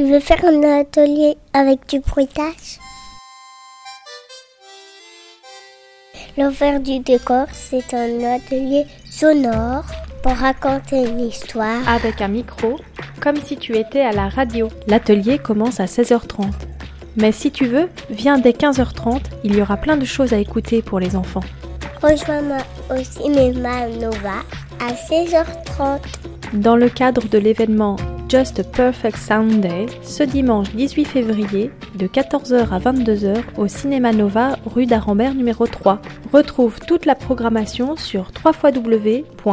Tu veux faire un atelier avec du bruitage? L'envers du décor, c'est un atelier sonore pour raconter une histoire. Avec un micro, comme si tu étais à la radio. L'atelier commence à 16h30. Mais si tu veux, viens dès 15h30, il y aura plein de choses à écouter pour les enfants. Rejoins-moi au cinéma Nova à 16h30. Dans le cadre de l'événement Just a Perfect Sunday, ce dimanche 18 février, de 14h à 22h au Cinéma Nova, rue d'Arambert numéro 3. Retrouve toute la programmation sur www.acsr.be.